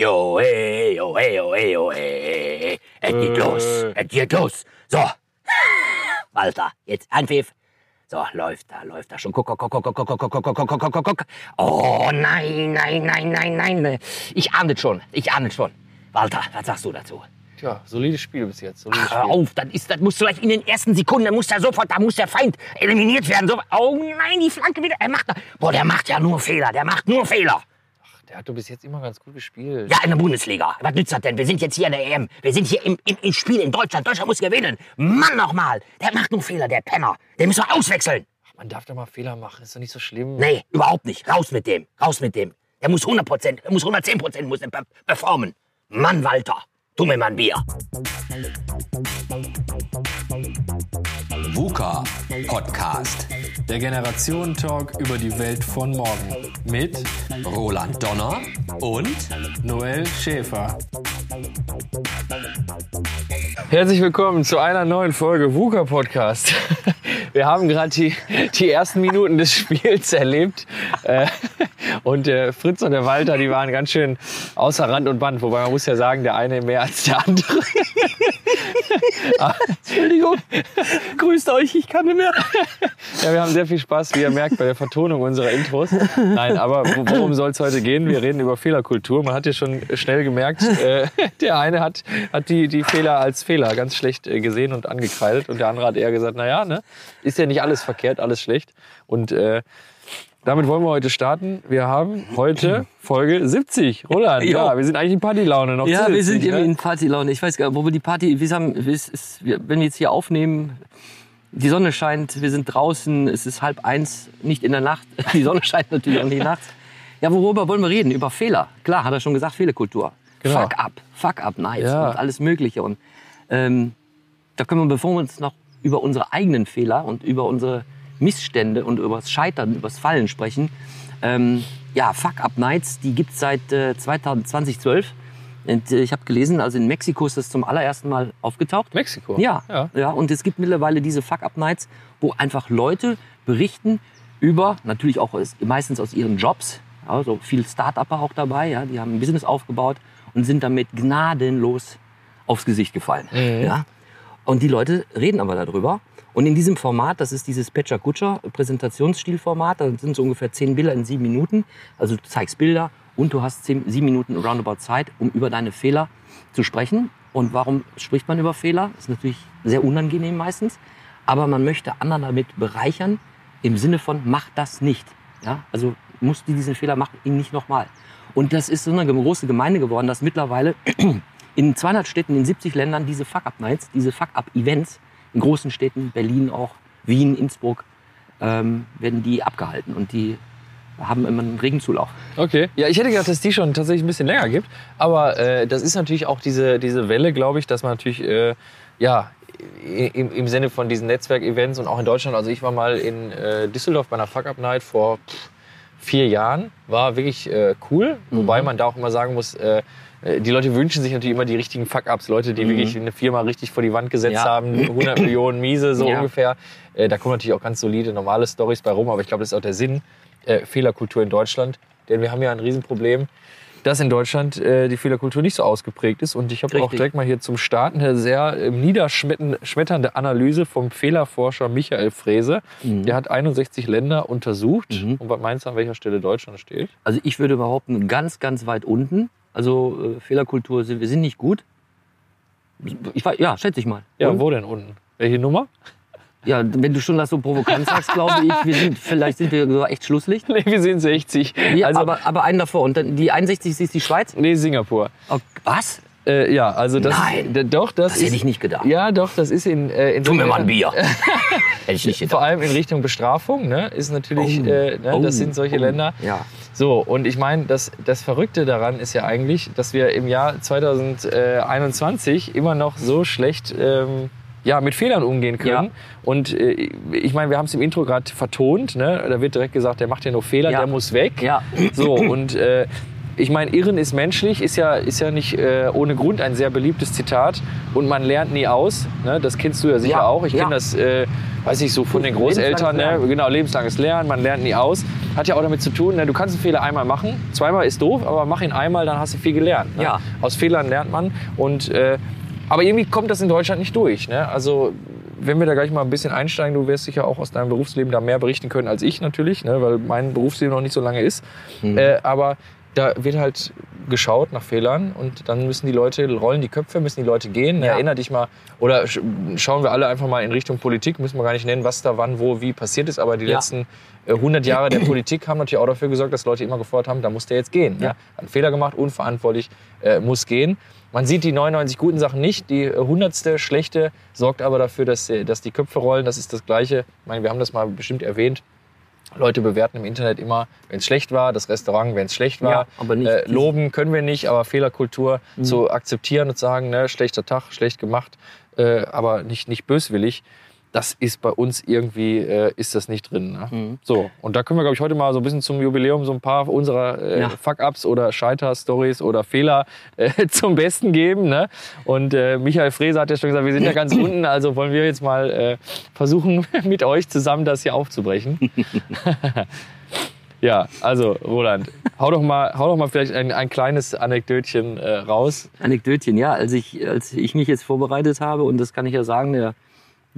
Jo, hey, jo, hey, jo, hey, jo, hey. Es geht los, es geht los. So. Walter, jetzt Anpfiff. So, läuft da, läuft da schon. Guck, guck, guck, guck, guck, guck, guck, guck, guck, guck, guck. Oh, nein, nein, nein, nein, nein. Ich ahne es schon, ich ahne es schon. Walter, was sagst du dazu? Tja, solides Spiel bis jetzt. Solides Ach, hör Spiel. auf, das, ist, das muss gleich in den ersten Sekunden, da muss der sofort, da muss der Feind eliminiert werden. So, oh nein, die Flanke wieder. Er macht, boah, der macht ja nur Fehler, der macht nur Fehler. Der hat doch bis jetzt immer ganz gut gespielt. Ja, in der Bundesliga. Was nützt das denn? Wir sind jetzt hier in der EM. Wir sind hier im, im, im Spiel in Deutschland. Deutschland muss gewinnen. Mann nochmal. Der macht nur Fehler, der Penner. Den müssen wir auswechseln. Man darf doch mal Fehler machen, ist doch nicht so schlimm. Nee, überhaupt nicht. Raus mit dem. Raus mit dem. Der muss 100 Prozent, der muss 110 Prozent muss performen. Mann, Walter. Tu mir mal ein Bier. VUCA Podcast. Der Generationen-Talk über die Welt von morgen. Mit Roland Donner und Noel Schäfer. Herzlich willkommen zu einer neuen Folge VUCA Podcast. Wir haben gerade die, die ersten Minuten des Spiels erlebt. Äh, Und der Fritz und der Walter, die waren ganz schön außer Rand und Band. Wobei man muss ja sagen, der eine mehr als der andere. Entschuldigung. Grüßt euch, ich kann nicht mehr. Ja, wir haben sehr viel Spaß, wie ihr merkt, bei der Vertonung unserer Intros. Nein, aber wo- worum soll es heute gehen? Wir reden über Fehlerkultur. Man hat ja schon schnell gemerkt, äh, der eine hat, hat die, die Fehler als Fehler ganz schlecht äh, gesehen und angekreidet. Und der andere hat eher gesagt, na ja, ne, ist ja nicht alles verkehrt, alles schlecht. Und äh, damit wollen wir heute starten. Wir haben heute Folge 70. Roland, Jo. ja, wir sind eigentlich in Partylaune noch Ja, wir sind eben ne? in Partylaune. Ich weiß gar nicht, wo wir die Party, wir haben, wenn wir jetzt hier aufnehmen, die Sonne scheint, wir sind draußen, es ist halb eins, nicht in der Nacht. Die Sonne scheint natürlich auch nicht nachts. Ja, worüber wollen wir reden? Über Fehler. Klar, hat er schon gesagt, Fehlerkultur. Genau. Fuck up, fuck up nights Ja. und alles Mögliche. Und ähm, da können wir, bevor wir uns noch über unsere eigenen Fehler und über unsere Missstände und über das Scheitern, über das Fallen sprechen, ähm, ja, Fuck Up Nights, die gibt's seit äh, 2012. Und, äh, ich habe gelesen, also in Mexiko ist das zum allerersten Mal aufgetaucht. Mexiko. Ja, ja. ja. und es gibt mittlerweile diese Fuck-Up-Nights, wo einfach Leute berichten über, natürlich auch aus, meistens aus ihren Jobs, also viel Start-Upper auch dabei, ja, die haben ein Business aufgebaut und sind damit gnadenlos aufs Gesicht gefallen. Ja. Und die Leute reden aber darüber. Und in diesem Format, das ist dieses Pecha Kutscher Präsentationsstilformat, da sind so ungefähr zehn Bilder in sieben Minuten. Also du zeigst Bilder und du hast zehn, sieben Minuten roundabout Zeit, um über deine Fehler zu sprechen. Und warum spricht man über Fehler? Das ist natürlich sehr unangenehm meistens. Aber man möchte anderen damit bereichern im Sinne von, mach das nicht. Ja? Also musst du diesen Fehler machen, ihn nicht nochmal. Und das ist so eine große Gemeinde geworden, dass mittlerweile in 200 Städten, in 70 Ländern diese Fuck-Up-Nights, diese Fuck-Up-Events, in großen Städten, Berlin auch, Wien, Innsbruck, ähm, werden die abgehalten. Und die haben immer einen regen Zulauf. Okay. Ja, ich hätte gedacht, dass die schon tatsächlich ein bisschen länger gibt. Aber äh, das ist natürlich auch diese, diese Welle, glaube ich, dass man natürlich, äh, ja, im, im Sinne von diesen Netzwerkevents und auch in Deutschland, also ich war mal in äh, Düsseldorf bei einer Fuck-Up-Night vor pff, vier Jahren, war wirklich äh, cool. Wobei man da auch immer sagen muss, äh, die Leute wünschen sich natürlich immer die richtigen Fuck-Ups. Leute, die wirklich eine Firma richtig vor die Wand gesetzt Ja. haben, 100 Millionen Miese, so Ja. ungefähr. Äh, da kommen natürlich auch ganz solide, normale Stories bei rum. Aber ich glaube, das ist auch der Sinn äh, Fehlerkultur in Deutschland. Denn wir haben ja ein Riesenproblem, dass in Deutschland äh, die Fehlerkultur nicht so ausgeprägt ist. Und ich habe auch direkt mal hier zum Start eine sehr äh, niederschmetternde Analyse vom Fehlerforscher Michael Frese. Der hat 61 Länder untersucht. Mhm. Und was meinst du, an welcher Stelle Deutschland steht? Also ich würde behaupten, ganz, ganz weit unten. Also äh, Fehlerkultur, sind, wir sind nicht gut. Ich, ja, schätze ich mal. Ja, Und? wo denn unten? Welche Nummer? Ja, wenn du schon das so provokant sagst, glaube ich, wir sind, vielleicht sind wir sogar echt Schlusslicht. Nee, wir sind 60. Ja, also, aber, aber einen davor. Und dann die 61 ist die Schweiz? nee, Singapur. Oh, was? Äh, ja, also das, Nein. doch, das, Das ist, hätte ich nicht gedacht. Ja, doch, das ist in, äh, in Tu mir mal ein Bier. Hätte ich nicht Vor gedacht. allem in Richtung Bestrafung, ne, ist natürlich, Oh. äh, ne, Oh. das sind solche Oh. Länder. Ja. So, und ich meine, das, das Verrückte daran ist ja eigentlich, dass wir im Jahr 2021 immer noch so schlecht ähm, ja, mit Fehlern umgehen können. Ja. Und äh, ich meine, wir haben es im Intro gerade vertont, ne? da wird direkt gesagt, der macht ja nur Fehler, Ja. der muss weg. Ja. So, und äh, ich meine, Irren ist menschlich, ist ja, ist ja nicht äh, ohne Grund ein sehr beliebtes Zitat. Und man lernt nie aus. Ne? Das kennst du ja sicher Ja, auch. Ich ja. kenne das, äh, weiß ich so, von den Großeltern. Ne? Genau, lebenslanges Lernen. Man lernt nie aus. Hat ja auch damit zu tun, ne? du kannst einen Fehler einmal machen. Zweimal ist doof, aber mach ihn einmal, dann hast du viel gelernt. Ne? Ja. Aus Fehlern lernt man. Und, äh, aber irgendwie kommt das in Deutschland nicht durch. Ne? Also wenn wir da gleich mal ein bisschen einsteigen, du wirst sicher auch aus deinem Berufsleben da mehr berichten können als ich natürlich, ne? weil mein Berufsleben noch nicht so lange ist. Äh, aber da wird halt geschaut nach Fehlern und dann müssen die Leute, rollen die Köpfe, müssen die Leute gehen. Ja. Erinner dich mal, oder sch schauen wir alle einfach mal in Richtung Politik, müssen wir gar nicht nennen, was da wann, wo, wie passiert ist, aber die Ja. letzten äh, 100 Jahre der Politik haben natürlich auch dafür gesorgt, dass Leute immer gefordert haben, da muss der jetzt gehen. Ne? Ja. Hat einen Fehler gemacht, unverantwortlich, äh, muss gehen. Man sieht die 99 guten Sachen nicht. Die äh, hundertste schlechte sorgt aber dafür, dass, äh, dass die Köpfe rollen. Das ist das Gleiche. Ich meine, wir haben das mal bestimmt erwähnt. Leute bewerten im Internet immer, wenn es schlecht war, das Restaurant, wenn es schlecht war. Ja, aber nicht äh, loben können wir nicht, aber Fehlerkultur zu akzeptieren und sagen, ne, schlechter Tag, schlecht gemacht, äh, aber nicht, nicht böswillig. Das ist bei uns irgendwie, äh, ist das nicht drin. Ne? So, und da können wir, glaube ich, heute mal so ein bisschen zum Jubiläum so ein paar unserer äh, Ja. Fuck-Ups oder Scheiter-Stories oder Fehler äh, zum Besten geben. Ne? Und äh, Michael Frese hat ja schon gesagt, wir sind ja ganz unten, also wollen wir jetzt mal äh, versuchen, mit euch zusammen das hier aufzubrechen. ja, also Roland, hau doch mal, hau doch mal vielleicht ein, ein kleines Anekdötchen äh, raus. Anekdötchen, ja. Als ich, als ich mich jetzt vorbereitet habe, und das kann ich ja sagen, der,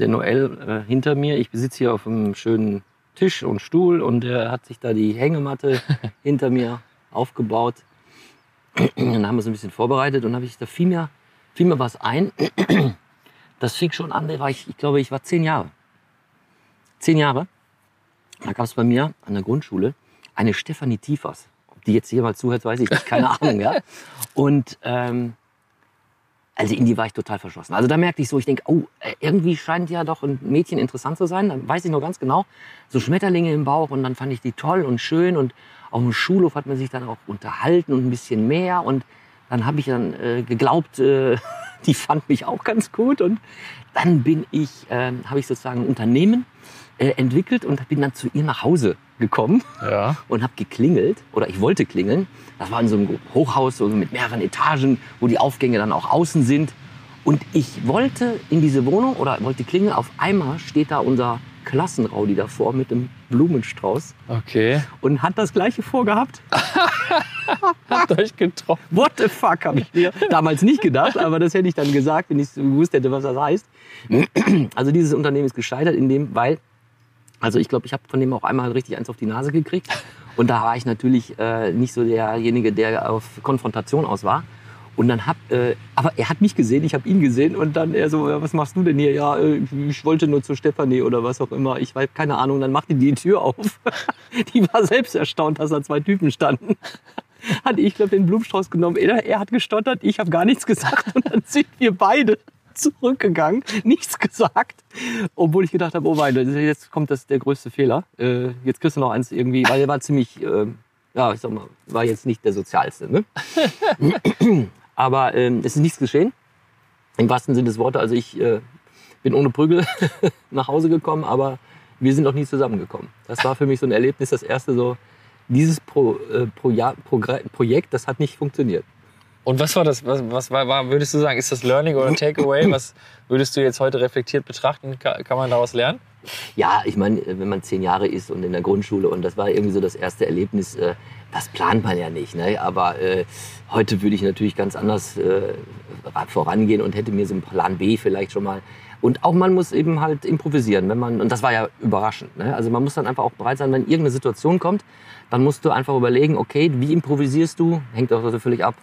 der Noel äh, hinter mir, ich sitze hier auf einem schönen Tisch und Stuhl und er hat sich da die Hängematte hinter mir aufgebaut. Dann haben wir es ein bisschen vorbereitet und habe ich, da fiel mir, fiel mir was ein. Das fing schon an, da war ich, ich glaube, ich war zehn Jahre. Zehn Jahre. Da gab es bei mir an der Grundschule eine Stefanie Tiefers. Ob die jetzt hier mal zuhört, weiß ich nicht, keine Ahnung. Ja? Und ähm, also in die war ich total verschlossen. Also da merkte ich so, ich denke, oh, äh, irgendwie scheint ja doch ein Mädchen interessant zu sein. Dann weiß ich noch ganz genau, so Schmetterlinge im Bauch und dann fand ich die toll und schön und auf dem Schulhof hat man sich dann auch unterhalten und ein bisschen mehr und dann habe ich dann äh, geglaubt, äh, die fand mich auch ganz gut und dann bin ich, ähm, habe ich sozusagen ein Unternehmen äh, entwickelt und bin dann zu ihr nach Hause gekommen Ja. und habe geklingelt oder ich wollte klingeln. Das war in so einem Hochhaus so mit mehreren Etagen, wo die Aufgänge dann auch außen sind. Und ich wollte in diese Wohnung oder wollte klingeln. Auf einmal steht da unser Klassenraudi davor mit einem Blumenstrauß Okay. und hat das gleiche vorgehabt. Habt euch getroffen. What the fuck, habe ich mir damals nicht gedacht, aber das hätte ich dann gesagt, wenn ich gewusst hätte, was das heißt. Also dieses Unternehmen ist gescheitert in dem, weil, also ich glaube, ich habe von dem auch einmal richtig eins auf die Nase gekriegt. Und da war ich natürlich äh, nicht so derjenige, der auf Konfrontation aus war. Und dann hab, äh, aber er hat mich gesehen, ich habe ihn gesehen und dann er so, was machst du denn hier? Ja, äh, ich wollte nur zu Stefanie oder was auch immer. Ich weiß keine Ahnung. Dann machte die die Tür auf. Die war selbst erstaunt, dass da zwei Typen standen hat ich glaube den Blumenstrauß genommen. Er, er hat gestottert, ich habe gar nichts gesagt und dann sind wir beide zurückgegangen, nichts gesagt, obwohl ich gedacht habe, oh weine, jetzt kommt das der größte Fehler. Äh, jetzt kriegst du noch eins irgendwie, weil er war ziemlich, äh, ja, ich sag mal, war jetzt nicht der sozialste. Ne? Aber ähm, es ist nichts geschehen. Im wahrsten Sinne des Wortes. Also ich äh, bin ohne Prügel nach Hause gekommen, aber wir sind noch nie zusammengekommen. Das war für mich so ein Erlebnis, das erste so, dieses Pro, äh, Pro Progr Projekt, das hat nicht funktioniert. Und was war das? Was, was war, war, würdest du sagen, ist das Learning oder Takeaway? Was würdest du jetzt heute reflektiert betrachten? Kann, man daraus lernen? Ja, ich meine, wenn man zehn Jahre ist und in der Grundschule und das war irgendwie so das erste Erlebnis, äh, das plant man ja nicht. Ne? Aber äh, heute würde ich natürlich ganz anders äh, vorangehen und hätte mir so einen Plan B vielleicht schon mal. Und auch man muss eben halt improvisieren, wenn man und das war ja überraschend. Ne? Also man muss dann einfach auch bereit sein, wenn irgendeine Situation kommt, dann musst du einfach überlegen, okay, wie improvisierst du? Hängt auch also völlig ab.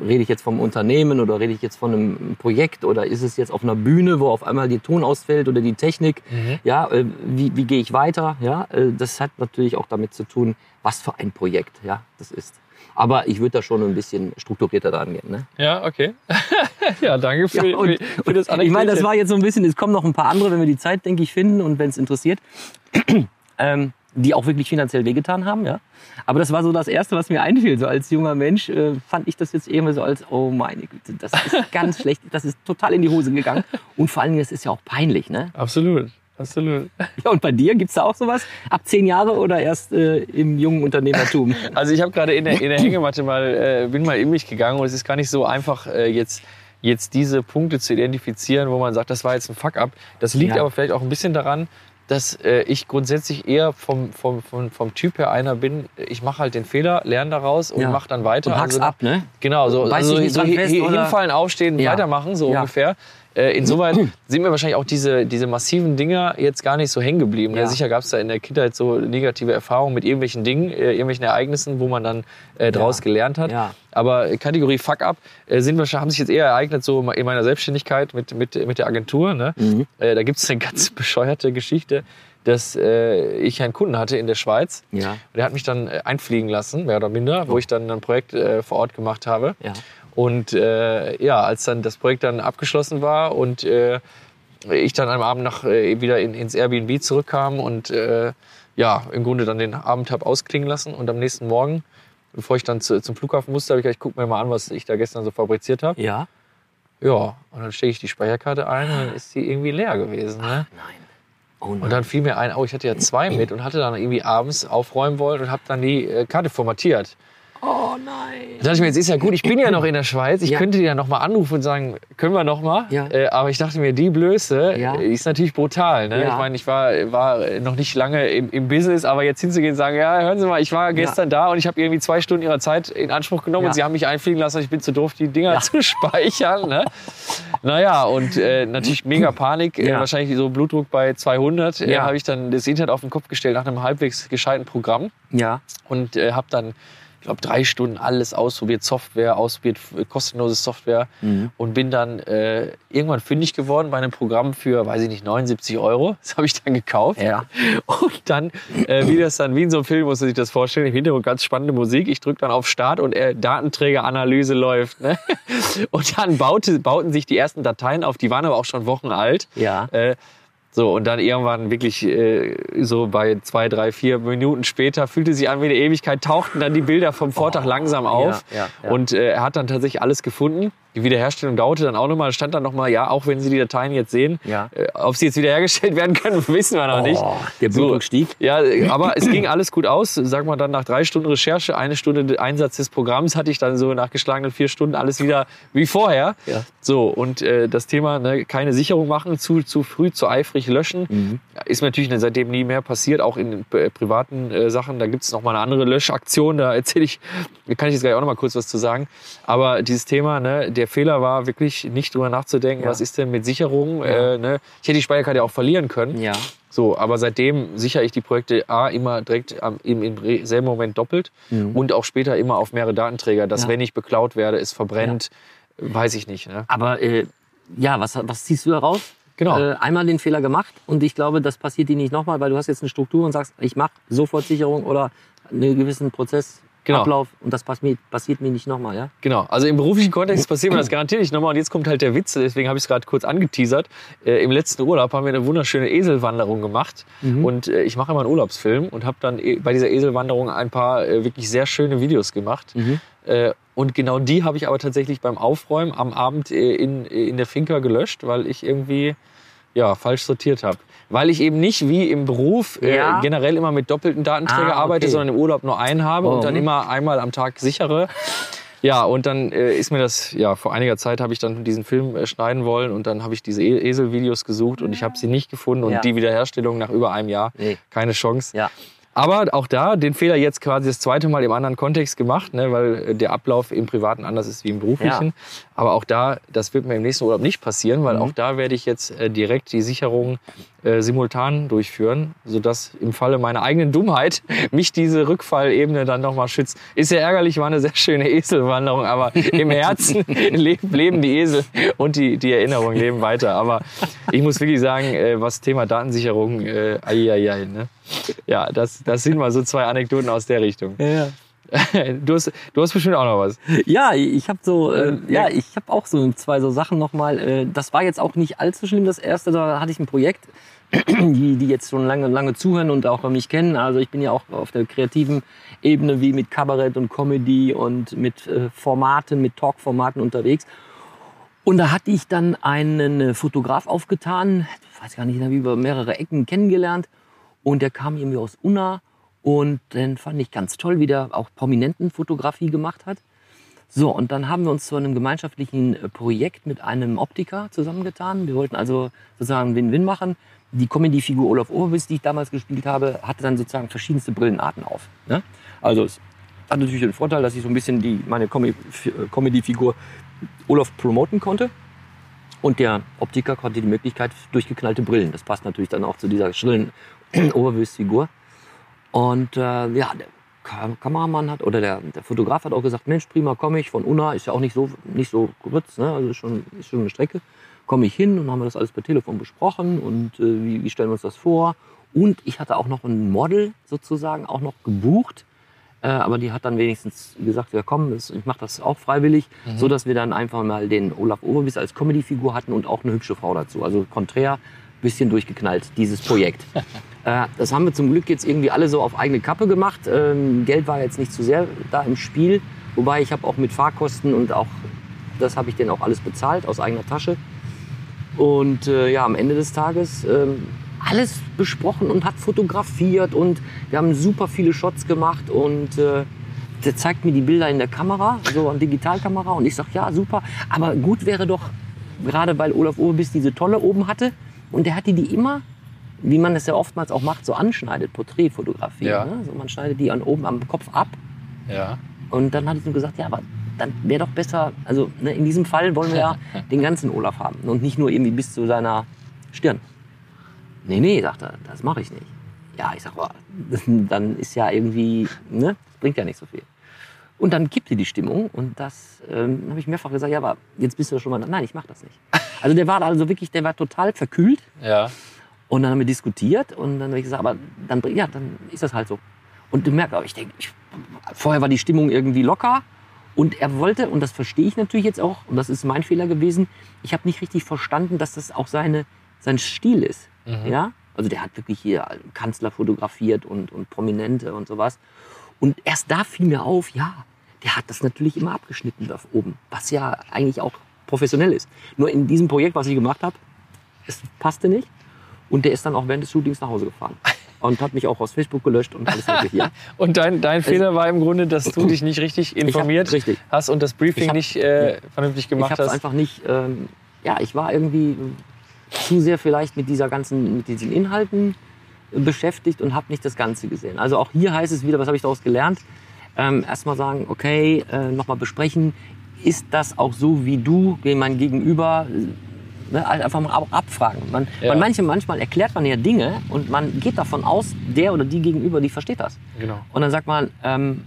Rede ich jetzt vom Unternehmen oder rede ich jetzt von einem Projekt oder ist es jetzt auf einer Bühne, wo auf einmal die Ton ausfällt oder die Technik? Ja, äh, wie, wie gehe ich weiter? Ja, äh, das hat natürlich auch damit zu tun, was für ein Projekt ja, das ist. Aber ich würde da schon ein bisschen strukturierter dran gehen. Ne? Ja, okay. ja, danke für, Ja, und- für, das ich meine, das war jetzt so ein bisschen, es kommen noch ein paar andere, wenn wir die Zeit, denke ich, finden und wenn es interessiert, ähm, die auch wirklich finanziell wehgetan haben. Ja? Aber das war so das Erste, was mir einfiel. So als junger Mensch äh, fand ich das jetzt irgendwie so als, oh meine Güte, das ist ganz schlecht, das ist total in die Hose gegangen. Und vor allen Dingen, das ist ja auch peinlich. Ne? Absolut. absolut. Ja, und bei dir gibt's da auch sowas? Ab zehn Jahre oder erst äh, im jungen Unternehmertum? Also ich habe gerade in der, in der Hängematte mal, äh, bin mal in mich gegangen und es ist gar nicht so einfach äh, jetzt jetzt diese Punkte zu identifizieren, wo man sagt, das war jetzt ein Fuck-up. Das liegt Ja. aber vielleicht auch ein bisschen daran, dass äh, ich grundsätzlich eher vom, vom, vom, vom Typ her einer bin, ich mache halt den Fehler, lerne daraus und Ja. mache dann weiter. Und hack's Also, ab, ne? Genau, so, also so hi- fest, hinfallen, aufstehen, Ja. weitermachen, so Ja. ungefähr. Äh, insoweit sind mir wahrscheinlich auch diese, diese massiven Dinger jetzt gar nicht so hängen geblieben. Ja. Ja. Sicher gab es da in der Kindheit so negative Erfahrungen mit irgendwelchen Dingen, äh, irgendwelchen Ereignissen, wo man dann äh, draus gelernt hat. Ja. Aber Kategorie Fuck Up äh, sind wahrscheinlich, haben sich jetzt eher ereignet so in meiner Selbstständigkeit mit, mit, mit der Agentur. Ne? Mhm. Äh, da gibt es eine ganz bescheuerte Geschichte, dass äh, ich einen Kunden hatte in der Schweiz. Ja. Und der hat mich dann äh, einfliegen lassen, mehr oder minder, wo ich dann ein Projekt äh, vor Ort gemacht habe. Ja. Und äh, ja, als dann das Projekt dann abgeschlossen war und äh, ich dann am Abend nach, äh, wieder in, ins Airbnb zurückkam und äh, ja, im Grunde dann den Abend habe ausklingen lassen und am nächsten Morgen, bevor ich dann zu, zum Flughafen musste, habe ich gesagt, ich guck mir mal an, was ich da gestern so fabriziert habe. Ja. Ja, und dann stecke ich die Speicherkarte ein und dann ist die irgendwie leer gewesen. Ne? Nein. Oh nein. Und dann fiel mir ein, oh, ich hatte ja zwei mit und hatte dann irgendwie abends aufräumen wollen und habe dann die äh, Karte formatiert. Oh nein. Da dachte ich mir, jetzt ist ja gut, ich bin ja noch in der Schweiz, ich Ja. könnte die ja noch mal anrufen und sagen, können wir noch mal? Ja. Äh, aber ich dachte mir, die Blöße Ja. äh, ist natürlich brutal. Ne? Ja. Ich meine, ich war, war noch nicht lange im, im Business, aber jetzt hinzugehen und sagen, ja, hören Sie mal, ich war gestern da und ich habe irgendwie zwei Stunden Ihrer Zeit in Anspruch genommen und Sie haben mich einfliegen lassen ich bin zu doof, die Dinger zu speichern. Ne? Naja, und äh, natürlich mega Panik, äh, wahrscheinlich so Blutdruck bei 200. Äh, Ja. habe ich dann das Internet auf den Kopf gestellt nach einem halbwegs gescheiten Programm Ja. und äh, habe dann, ich glaube, drei Stunden alles ausprobiert, Software, ausprobiert, kostenlose Software Mhm. und bin dann äh, irgendwann fündig geworden bei einem Programm für, weiß ich nicht, 79 Euro. Das habe ich dann gekauft. Ja. Und dann, äh, wie das dann, wie in so einem Film, muss man sich das vorstellen, im Hintergrund ganz spannende Musik. Ich drücke dann auf Start und äh, Datenträgeranalyse läuft. Ne? Und dann baute, bauten sich die ersten Dateien auf, die waren aber auch schon Wochen alt. Ja. Äh, so, und dann irgendwann wirklich äh, so bei zwei, drei, vier Minuten später fühlte sich an wie eine Ewigkeit, tauchten dann die Bilder vom Vortag langsam auf. ja, ja. Und äh, er hat dann tatsächlich alles gefunden. Die Wiederherstellung dauerte dann auch nochmal, stand dann nochmal, ja, auch wenn Sie die Dateien jetzt sehen, Ja. äh, ob sie jetzt wiederhergestellt werden können, wissen wir noch nicht. Oh, der Blutdruck stieg. Ja, aber es ging alles gut aus. Sag mal dann nach drei Stunden Recherche, eine Stunde Einsatz des Programms, hatte ich dann so nach geschlagenen vier Stunden alles wieder wie vorher. Ja. So, und äh, das Thema, ne, keine Sicherung machen, zu, zu früh, zu eifrig löschen, Mhm. ist mir natürlich seitdem nie mehr passiert, auch in äh, privaten äh, Sachen. Da gibt's noch mal eine andere Löschaktion, da erzähle ich, da kann ich jetzt gleich auch noch mal kurz was zu sagen. Aber dieses Thema, ne, der Fehler war wirklich nicht drüber nachzudenken, Ja. was ist denn mit Sicherung. Äh, ne? Ich hätte die Speicherkarte auch verlieren können. Ja. So, aber seitdem sichere ich die Projekte A immer direkt am, im, im selben Moment doppelt und auch später immer auf mehrere Datenträger, dass Ja. wenn ich beklaut werde, es verbrennt, weiß ich nicht. Ne? Aber äh, ja, was, was ziehst du da raus? Genau. Äh, einmal den Fehler gemacht und ich glaube, das passiert dir nicht nochmal, weil du hast jetzt eine Struktur und sagst, ich mache Sofortsicherung oder einen gewissen Prozess. Genau. Ablauf und das passiert, passiert mir nicht nochmal, ja? Genau, also im beruflichen Kontext passiert mir das garantiert nicht nochmal. Und jetzt kommt halt der Witz, deswegen habe ich es gerade kurz angeteasert. Äh, Im letzten Urlaub haben wir eine wunderschöne Eselwanderung gemacht. Und äh, ich mache immer einen Urlaubsfilm und habe dann eh- bei dieser Eselwanderung ein paar äh, wirklich sehr schöne Videos gemacht. Äh, und genau die habe ich aber tatsächlich beim Aufräumen am Abend äh, in, in der Finca gelöscht, weil ich irgendwie ja, falsch sortiert habe. Weil ich eben nicht wie im Beruf äh, Ja. generell immer mit doppelten Datenträger Ah, arbeite, okay. sondern im Urlaub nur einen habe Oh, und dann hm. immer einmal am Tag sichere. Ja, und dann äh, ist mir das, ja, vor einiger Zeit habe ich dann diesen Film äh, schneiden wollen und dann habe ich diese e Eselvideos gesucht und ich habe sie nicht gefunden und Ja. die Wiederherstellung nach über einem Jahr, Nee. keine Chance. Ja. Aber auch da den Fehler jetzt quasi das zweite Mal im anderen Kontext gemacht, ne, weil äh, der Ablauf im Privaten anders ist wie im Beruflichen. Ja. Aber auch da, das wird mir im nächsten Urlaub nicht passieren, Mhm. weil auch da werde ich jetzt äh, direkt die Sicherung äh, simultan durchführen, sodass im Falle meiner eigenen Dummheit mich diese Rückfallebene dann nochmal schützt. Ist ja ärgerlich, war eine sehr schöne Eselwanderung, aber im Herzen leben, die Esel und die, die Erinnerungen leben weiter. Aber ich muss wirklich sagen, äh, was Thema Datensicherung, äh, ai, ai, ai, ne? Ja, das, das sind mal so zwei Anekdoten aus der Richtung. Ja. Du hast, du hast bestimmt auch noch was. Ja, ich habe so, äh, Ähm, ja, ich habe auch so zwei so Sachen nochmal. Äh, das war jetzt auch nicht allzu schlimm, das erste. Da hatte ich ein Projekt, die, die jetzt schon lange, lange zuhören und auch mich kennen. Also ich bin ja auch auf der kreativen Ebene wie mit Kabarett und Comedy und mit äh, Formaten, mit Talkformaten unterwegs. Und da hatte ich dann einen äh, Fotograf aufgetan, ich weiß gar nicht, den habe ich über mehrere Ecken kennengelernt. Und der kam irgendwie aus Unna. Und den fand ich ganz toll, wie der auch Prominentenfotografie gemacht hat. So, und dann haben wir uns zu einem gemeinschaftlichen äh, Projekt mit einem Optiker zusammengetan. Wir wollten also sozusagen Win-Win machen. Die Comedy-Figur Olaf Oberbiss, die ich damals gespielt habe, hatte dann sozusagen verschiedenste Brillenarten auf. Ne? Also es hat natürlich den Vorteil, dass ich so ein bisschen die, meine äh, Comedy-Figur Olaf promoten konnte. Und der Optiker konnte die Möglichkeit durchgeknallte Brillen. Das passt natürlich dann auch zu dieser schrillen Oberwürstfigur. Und äh, ja, der Ka- Kameramann hat oder der, der Fotograf hat auch gesagt, Mensch, prima, komme ich von Unna, ist ja auch nicht so nicht so kurz, ne? also ist schon, ist schon eine Strecke. Komme ich hin und haben wir das alles per Telefon besprochen und äh, wie, wie stellen wir uns das vor. Und ich hatte auch noch ein Model sozusagen auch noch gebucht. Äh, aber die hat dann wenigstens gesagt, ja komm, das, ich mache das auch freiwillig, so dass wir dann einfach mal den Olaf Oberbiss als Comedy-Figur hatten und auch eine hübsche Frau dazu. Also konträr, bisschen durchgeknallt, dieses Projekt. äh, das haben wir zum Glück jetzt irgendwie alle so auf eigene Kappe gemacht. Ähm, Geld war jetzt nicht zu sehr da im Spiel. Wobei ich habe auch mit Fahrkosten und auch, das habe ich denen auch alles bezahlt aus eigener Tasche. Und äh, ja, am Ende des Tages ähm, alles besprochen und hat fotografiert und wir haben super viele Shots gemacht und äh, der zeigt mir die Bilder in der Kamera, so an Digitalkamera und ich sag ja super, aber gut wäre doch gerade weil Olaf Urbiss diese tolle oben hatte und der hatte die immer, wie man es ja oftmals auch macht, so anschneidet, Porträtfotografie. Ja. Ne? So man schneidet die an oben am Kopf ab Ja. und dann hatte ich nur gesagt, ja, aber dann wäre doch besser, also ne, in diesem Fall wollen wir ja den ganzen Olaf haben und nicht nur irgendwie bis zu seiner Stirn. Nee, nee, sagt er, das mache ich nicht. Ja, ich sag, boah, dann ist ja irgendwie, ne, das bringt ja nicht so viel. Und dann kippte die Stimmung und das ähm, habe ich mehrfach gesagt, ja, aber jetzt bist du ja schon mal, nein, ich mache das nicht. Also der war also wirklich, der war total verkühlt Ja. und dann haben wir diskutiert und dann habe ich gesagt, aber dann, ja, dann ist das halt so. Und du merkst, aber ich denke, ich, vorher war die Stimmung irgendwie locker und er wollte, und das verstehe ich natürlich jetzt auch, und das ist mein Fehler gewesen, ich habe nicht richtig verstanden, dass das auch seine, sein Stil ist. Ja? Also der hat wirklich hier Kanzler fotografiert und, und Prominente und sowas. Und erst da fiel mir auf, ja, der hat das natürlich immer abgeschnitten da oben, was ja eigentlich auch professionell ist. Nur in diesem Projekt, was ich gemacht habe, es passte nicht. Und der ist dann auch während des Shootings nach Hause gefahren. Und hat mich auch aus Facebook gelöscht und alles mögliche. Ja. Und dein, dein Fehler war im Grunde, dass du dich nicht richtig informiert richtig. hast und das Briefing Ich hab- nicht äh, vernünftig Ich gemacht es hast. einfach nicht, ähm, ja, ich war irgendwie zu sehr vielleicht mit dieser ganzen, mit diesen Inhalten beschäftigt und habe nicht das Ganze gesehen. Also auch hier heißt es wieder, was habe ich daraus gelernt? Ähm, Erstmal sagen, okay, äh, nochmal besprechen, ist das auch so wie du, wie mein Gegenüber, äh, ne, halt einfach mal ab- abfragen. Man, Ja. man manche, manchmal erklärt man ja Dinge und man geht davon aus, der oder die Gegenüber, die versteht das. Genau. Und dann sagt man, ähm,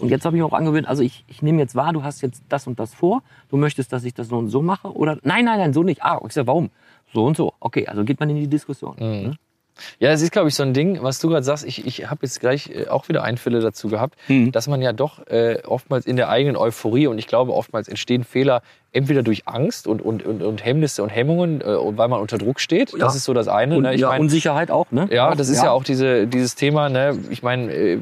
und jetzt habe ich auch angewöhnt, also ich, ich nehme jetzt wahr, du hast jetzt das und das vor, du möchtest, dass ich das so und so mache oder nein, nein, nein, so nicht. Ah, ich sage, warum? So und so. Okay, also geht man in die Diskussion. Ne? Ja, es ist, glaube ich, so ein Ding, was du gerade sagst. Ich, ich habe jetzt gleich äh, auch wieder Einfälle dazu gehabt, Mhm. dass man ja doch äh, oftmals in der eigenen Euphorie und ich glaube, oftmals entstehen Fehler entweder durch Angst und, und, und, und Hemmnisse und Hemmungen, äh, weil man unter Druck steht. Ja. Das ist so das eine. Und ne? Ich ja, mein, Unsicherheit auch, ne? Ja, Auch, das ist ja, auch diese, dieses Thema, ne? ich meine, äh,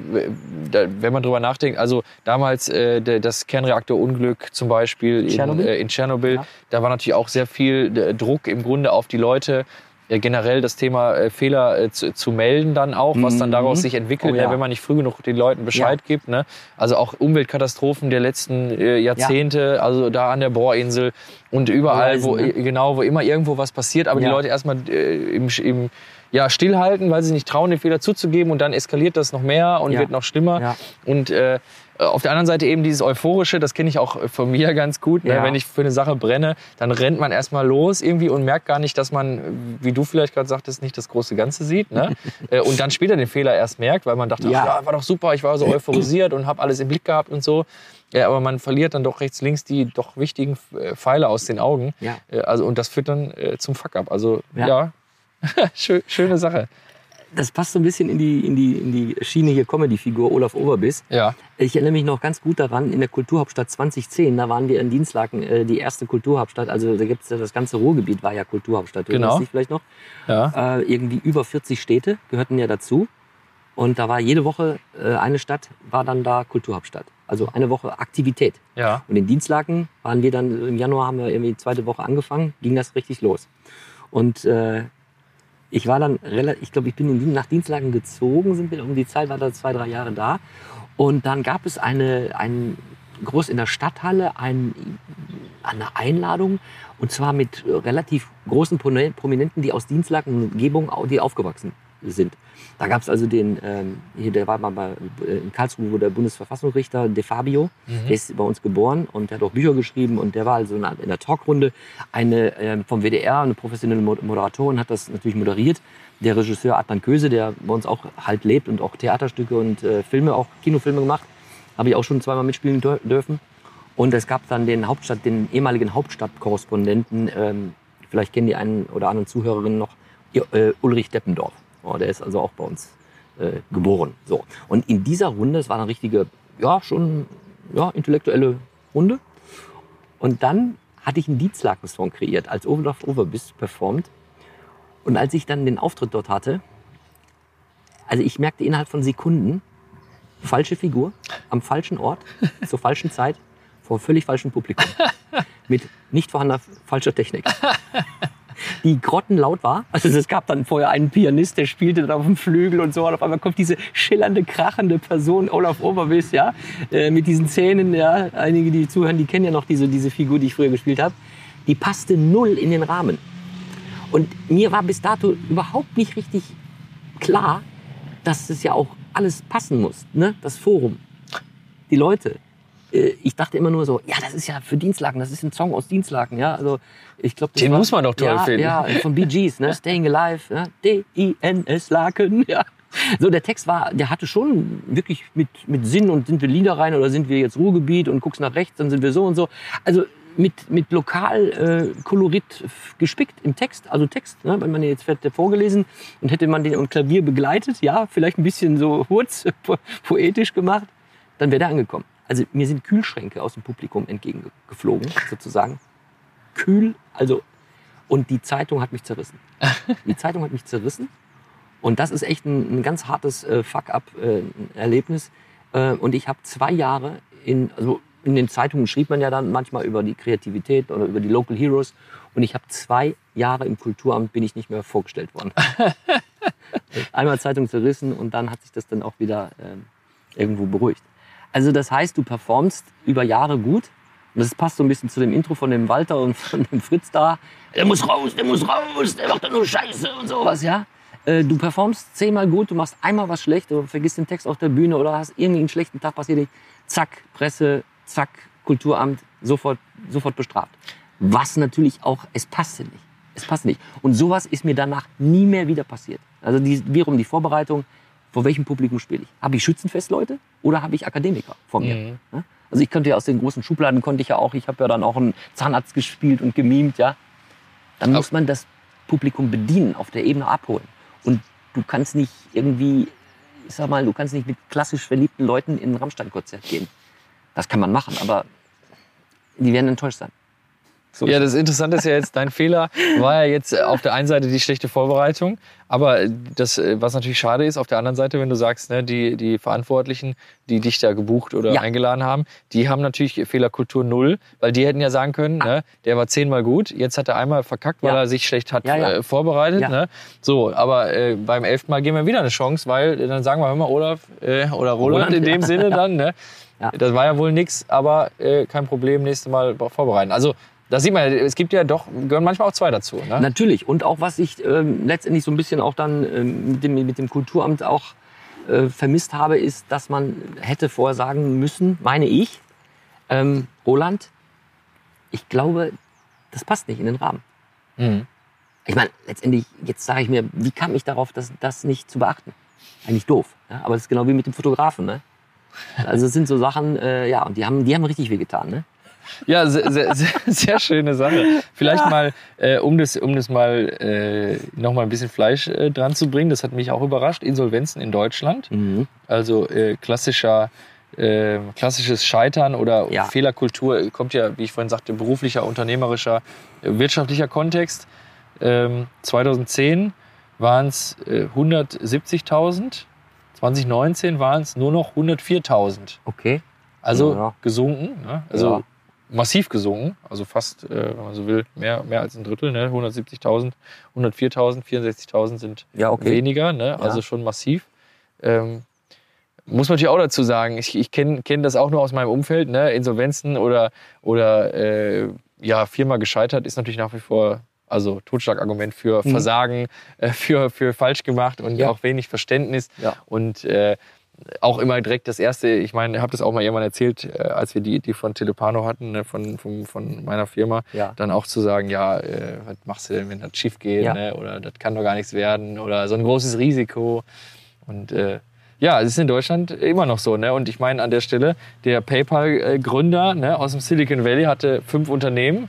wenn man drüber nachdenkt, also damals äh, das Kernreaktorunglück zum Beispiel in Tschernobyl? Äh, in Tschernobyl, Ja. da war natürlich auch sehr viel äh, Druck im Grunde auf die Leute. Ja, generell das Thema äh, Fehler äh, zu, zu melden dann auch, was dann Mhm. daraus sich entwickelt, Oh ja. ne, wenn man nicht früh genug den Leuten Bescheid gibt. Ne? Also auch Umweltkatastrophen der letzten äh, Jahrzehnte, also da an der Bohrinsel und überall, wo, Reisen, ne? genau, wo immer irgendwo was passiert, aber die Ja. Leute erstmal äh, im, im ja, stillhalten, weil sie nicht trauen, den Fehler zuzugeben und dann eskaliert das noch mehr und Ja. wird noch schlimmer. Ja. Und äh, auf der anderen Seite eben dieses Euphorische, das kenne ich auch von mir ganz gut. Ne? Ja. Wenn ich für eine Sache brenne, dann rennt man erstmal los irgendwie und merkt gar nicht, dass man, wie du vielleicht gerade sagtest, nicht das große Ganze sieht. Ne? Äh, und dann später den Fehler erst merkt, weil man dachte, Ja. ach, ja, war doch super, ich war so euphorisiert und habe alles im Blick gehabt und so. Ja, aber man verliert dann doch rechts, links die doch wichtigen äh, Pfeile aus den Augen. Ja. Äh, Also, und das führt dann äh, zum Fuck-up. Also, ja, Ja. Schö schöne Sache. Das passt so ein bisschen in die, in die, in die Schiene hier Comedy-Figur Olaf Oberbiss. Ja. Ich erinnere mich noch ganz gut daran, in der Kulturhauptstadt 2010, da waren wir in Dienstlaken, äh, die erste Kulturhauptstadt, also da gibt's ja das ganze Ruhrgebiet war ja Kulturhauptstadt, du Genau. vielleicht noch? Ja. Äh, irgendwie über 40 Städte gehörten ja dazu. Und da war jede Woche äh, eine Stadt, war dann da Kulturhauptstadt. Also eine Woche Aktivität. Ja. Und in Dienstlaken waren wir dann, im Januar haben wir irgendwie die zweite Woche angefangen, ging das richtig los. Und äh, ich war dann relativ, ich glaube, ich bin in, nach Dienstlaken gezogen, sind wir um die Zeit, war da zwei, drei Jahre da. Und dann gab es eine, ein, groß in der Stadthalle ein, eine Einladung und zwar mit relativ großen Promi- Prominenten, die aus Dienstlaken und Umgebung, die aufgewachsen sind. Da gab es also den, ähm, hier, der war mal bei, äh, in Karlsruhe, wo der Bundesverfassungsrichter De Fabio, der ist bei uns geboren und der hat auch Bücher geschrieben und der war also in der- Talkrunde eine ähm, vom WDR, eine professionelle Mo- Moderatorin, hat das natürlich moderiert. Der Regisseur Adnan Köse, der bei uns auch halt lebt und auch Theaterstücke und äh, Filme, auch Kinofilme gemacht, habe ich auch schon zweimal mitspielen dür- dürfen. Und es gab dann den Hauptstadt, den ehemaligen Hauptstadtkorrespondenten, ähm, vielleicht kennen die einen oder anderen Zuhörerinnen noch, äh, Ulrich Deppendorf. Oh, der ist also auch bei uns äh, geboren. So. Und in dieser Runde, es war eine richtige, ja, schon ja, intellektuelle Runde. Und dann hatte ich einen Dienstlaken-Song kreiert, als Olaf Overbiss performt. Und als ich dann den Auftritt dort hatte, also ich merkte innerhalb von Sekunden, falsche Figur, am falschen Ort, zur falschen Zeit, vor völlig falschem Publikum. Mit nicht vorhandener falscher Technik. Die grottenlaut war. Also es gab dann vorher einen Pianist, der spielte dann auf dem Flügel und so. Und auf einmal kommt diese schillernde, krachende Person, Olaf Oberwiss, ja, äh, mit diesen Zähnen, ja. Einige, die zuhören, die kennen ja noch diese, diese Figur, die ich früher gespielt habe. Die passte null in den Rahmen. Und mir war bis dato überhaupt nicht richtig klar, dass es ja auch alles passen muss. Ne? Das Forum, die Leute. Äh, Ich dachte immer nur so, ja, das ist ja für Dienstlaken, das ist ein Song aus Dienstlaken. Ja? Also, ich glaub, das Den war- muss man doch toll ja, finden. Ja, von Bee Gees, ne? Staying Alive, ne? D-I-N-S Laken. Ja. So, der Text war, der hatte schon wirklich mit, mit Sinn und sind wir Lieder rein oder sind wir jetzt Ruhrgebiet und guckst nach rechts, dann sind wir so und so. Also mit, mit lokal äh, Kolorit gespickt im Text, also Text, ne? wenn man jetzt hätte vorgelesen und hätte man den am Klavier begleitet, ja, vielleicht ein bisschen so kurz po poetisch gemacht, dann wäre der angekommen. Also mir sind Kühlschränke aus dem Publikum entgegengeflogen, sozusagen. Kühl, also und die Zeitung hat mich zerrissen. Die Zeitung hat mich zerrissen. Und das ist echt ein, ein ganz hartes äh, Fuck-up-Erlebnis. Äh, und ich habe zwei Jahre in, also in den Zeitungen schrieb man ja dann manchmal über die Kreativität oder über die Local Heroes. Und ich habe zwei Jahre im Kulturamt bin ich nicht mehr vorgestellt worden. Einmal Zeitung zerrissen und dann hat sich das dann auch wieder ähm, irgendwo beruhigt. Also das heißt, du performst über Jahre gut. Und das passt so ein bisschen zu dem Intro von dem Walter und von dem Fritz da. Der muss raus, der muss raus, der macht doch nur Scheiße und sowas, ja. Äh, Du performst zehnmal gut, du machst einmal was schlecht oder vergisst den Text auf der Bühne oder hast irgendwie einen schlechten Tag passiert. Zack, Presse, zack, Kulturamt, sofort, sofort bestraft. Was natürlich auch, es passte nicht. Es passte nicht. Und sowas ist mir danach nie mehr wieder passiert. Also die, wiederum die Vorbereitung, vor welchem Publikum spiele ich? Habe ich Schützenfestleute oder habe ich Akademiker vor mir? Ja? Also ich könnte ja aus den großen Schubladen, konnte ich ja auch, ich habe ja dann auch einen Zahnarzt gespielt und gemimt, ja. Dann muss man das Publikum bedienen, auf der Ebene abholen. Und du kannst nicht irgendwie, ich sag mal, du kannst nicht mit klassisch verliebten Leuten in ein Rammstein-Konzert gehen. Das kann man machen, aber die werden enttäuscht sein. So Ja, das Interessante ist ja jetzt, dein Fehler war ja jetzt auf der einen Seite die schlechte Vorbereitung, aber das, äh, was natürlich schade ist, auf der anderen Seite, wenn du sagst, ne, die, die Verantwortlichen, die dich da gebucht oder Ja. eingeladen haben, die haben natürlich Fehlerkultur null, weil die hätten ja sagen können, ne, der war zehnmal gut, jetzt hat er einmal verkackt, weil Ja. er sich schlecht hat Ja. Äh, vorbereitet. Ne? So, aber äh, beim elften Mal geben wir wieder eine Chance, weil äh, dann sagen wir, hör mal, Olaf äh, oder Roland, Roland, in dem. Sinne dann, ne? Das war ja wohl nix, aber äh, kein Problem, nächstes Mal vorbereiten. Also da sieht man, es gibt ja doch, gehören manchmal auch zwei dazu. Ne? Natürlich. Und auch was ich ähm, letztendlich so ein bisschen auch dann ähm, mit, dem, mit dem Kulturamt auch äh, vermisst habe, ist, dass man hätte vorher sagen müssen, meine ich, ähm, Roland, ich glaube, das passt nicht in den Rahmen. Mhm. Ich meine, letztendlich, jetzt sage ich mir, wie kam ich darauf, das, das nicht zu beachten? Eigentlich doof. Ja? Aber das ist genau wie mit dem Fotografen. Ne? Also es sind so Sachen, äh, ja, und die haben, die haben richtig wehgetan. Ne? Ja, sehr, sehr, sehr, sehr schöne Sache. Vielleicht mal, äh, um das, um das mal äh, noch mal ein bisschen Fleisch äh, dran zu bringen, das hat mich auch überrascht, Insolvenzen in Deutschland. Mhm. Also äh, klassischer, äh, klassisches Scheitern oder Ja. Fehlerkultur kommt ja, wie ich vorhin sagte, beruflicher, unternehmerischer, äh, wirtschaftlicher Kontext. Ähm, 2010 waren es äh, 170.000, 2019 waren es nur noch 104.000. Okay. Also Ja. gesunken, ne? also Ja. Massiv gesunken, also fast, äh, wenn man so will, mehr, mehr als ein Drittel. Ne? 170.000, 104.000, 64.000 sind Ja, okay. weniger, ne? also schon massiv. Ähm, muss man natürlich auch dazu sagen, ich, ich kenne kenn das auch nur aus meinem Umfeld, ne? Insolvenzen oder, oder äh, ja, Firma gescheitert ist natürlich nach wie vor also Totschlagargument für Versagen, äh, für, für falsch gemacht und Mhm. Ja. auch wenig Verständnis. Ja. Und äh, auch immer direkt das erste, ich meine, ich habe das auch mal irgendwann erzählt, äh, als wir die Idee von Telepano hatten, ne, von, von, von meiner Firma, Ja. dann auch zu sagen, ja, äh, was machst du denn, wenn das schief geht, Ja. ne? oder das kann doch gar nichts werden oder so ein großes Risiko. Und äh, ja, es ist in Deutschland immer noch so. Ne? Und ich meine an der Stelle, der PayPal-Gründer ne, aus dem Silicon Valley hatte fünf Unternehmen.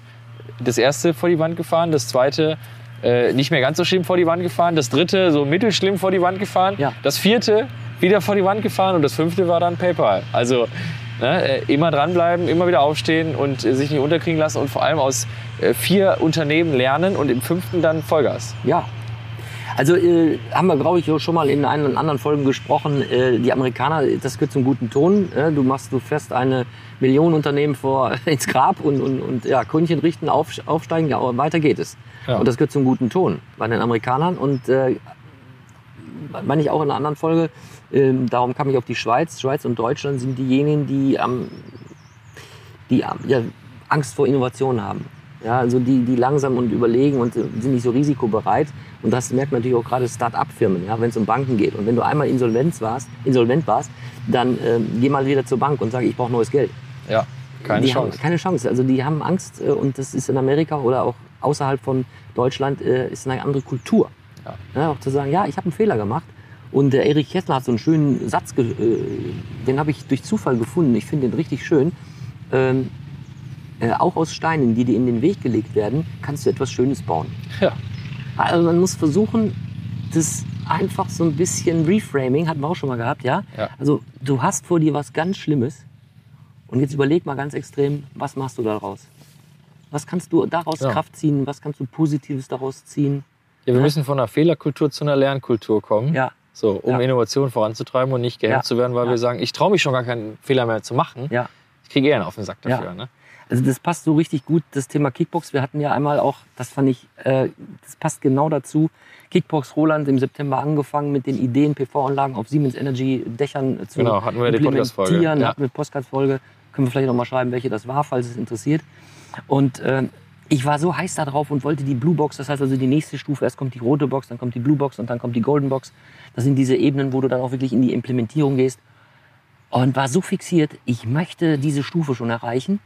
Das erste vor die Wand gefahren, das zweite äh, nicht mehr ganz so schlimm vor die Wand gefahren, das dritte so mittelschlimm vor die Wand gefahren, Ja. das vierte wieder vor die Wand gefahren und das fünfte war dann PayPal. Also ne, äh, immer dranbleiben, immer wieder aufstehen und äh, sich nicht unterkriegen lassen und vor allem aus äh, vier Unternehmen lernen und im fünften dann Vollgas. Ja. Also äh, haben wir, glaube ich, schon mal in einen oder anderen Folgen gesprochen. Äh, die Amerikaner, das gehört zum guten Ton. Äh, du machst, du fährst eine Millionenunternehmen vor ins Grab und, und, und ja, Krönchen richten, auf, aufsteigen, ja, aber weiter geht es. Ja. Und das gehört zum guten Ton bei den Amerikanern. Und äh, meine ich auch in einer anderen Folge, ähm, darum kam ich auf die Schweiz. Schweiz und Deutschland sind diejenigen, die am die ja, Angst vor Innovation haben. Ja, also die, die langsam und überlegen und sind nicht so risikobereit. Und das merkt man natürlich auch gerade Start-up-Firmen, ja, wenn es um Banken geht. Und wenn du einmal insolvent warst, insolvent warst, dann ähm, geh mal wieder zur Bank und sag, ich brauche neues Geld. Ja, keine die Chance. Haben keine Chance. Also die haben Angst äh, und das ist in Amerika oder auch außerhalb von Deutschland äh, ist eine andere Kultur. Ja. Ja, auch zu sagen, ja, ich habe einen Fehler gemacht. Und der Erich Kessler hat so einen schönen Satz, äh, den habe ich durch Zufall gefunden. Ich finde den richtig schön. Ähm, äh, auch aus Steinen, die dir in den Weg gelegt werden, kannst du etwas Schönes bauen. Ja. Also man muss versuchen, das einfach so ein bisschen Reframing, hatten wir auch schon mal gehabt, ja? Ja. Also du hast vor dir was ganz Schlimmes und jetzt überleg mal ganz extrem, was machst du daraus? Was kannst du daraus Ja. Kraft ziehen? Was kannst du Positives daraus ziehen? Ja, wir müssen von einer Fehlerkultur zu einer Lernkultur kommen. Ja, So, um Ja. Innovation voranzutreiben und nicht gehemmt Ja. zu werden, weil Ja. wir sagen, ich traue mich schon gar keinen Fehler mehr zu machen. ja. Ich kriege eher einen auf den Sack dafür. Ne? Also das passt so richtig gut, das Thema Kickbox. Wir hatten ja einmal auch, das fand ich, äh, das passt genau dazu. Kickbox Roland im September angefangen mit den Ideen, PV-Anlagen auf Siemens Energy Dächern zu Genau, hatten wir die Podcast-Folge, implementieren. ja. Hatten wir Podcast-Folge. Können wir vielleicht noch mal schreiben, welche das war, falls es interessiert. Und äh, ich war so heiß da drauf und wollte die Blue Box, das heißt also die nächste Stufe, erst kommt die rote Box, dann kommt die Blue Box und dann kommt die Golden Box. Das sind diese Ebenen, wo du dann auch wirklich in die Implementierung gehst und war so fixiert, ich möchte diese Stufe schon erreichen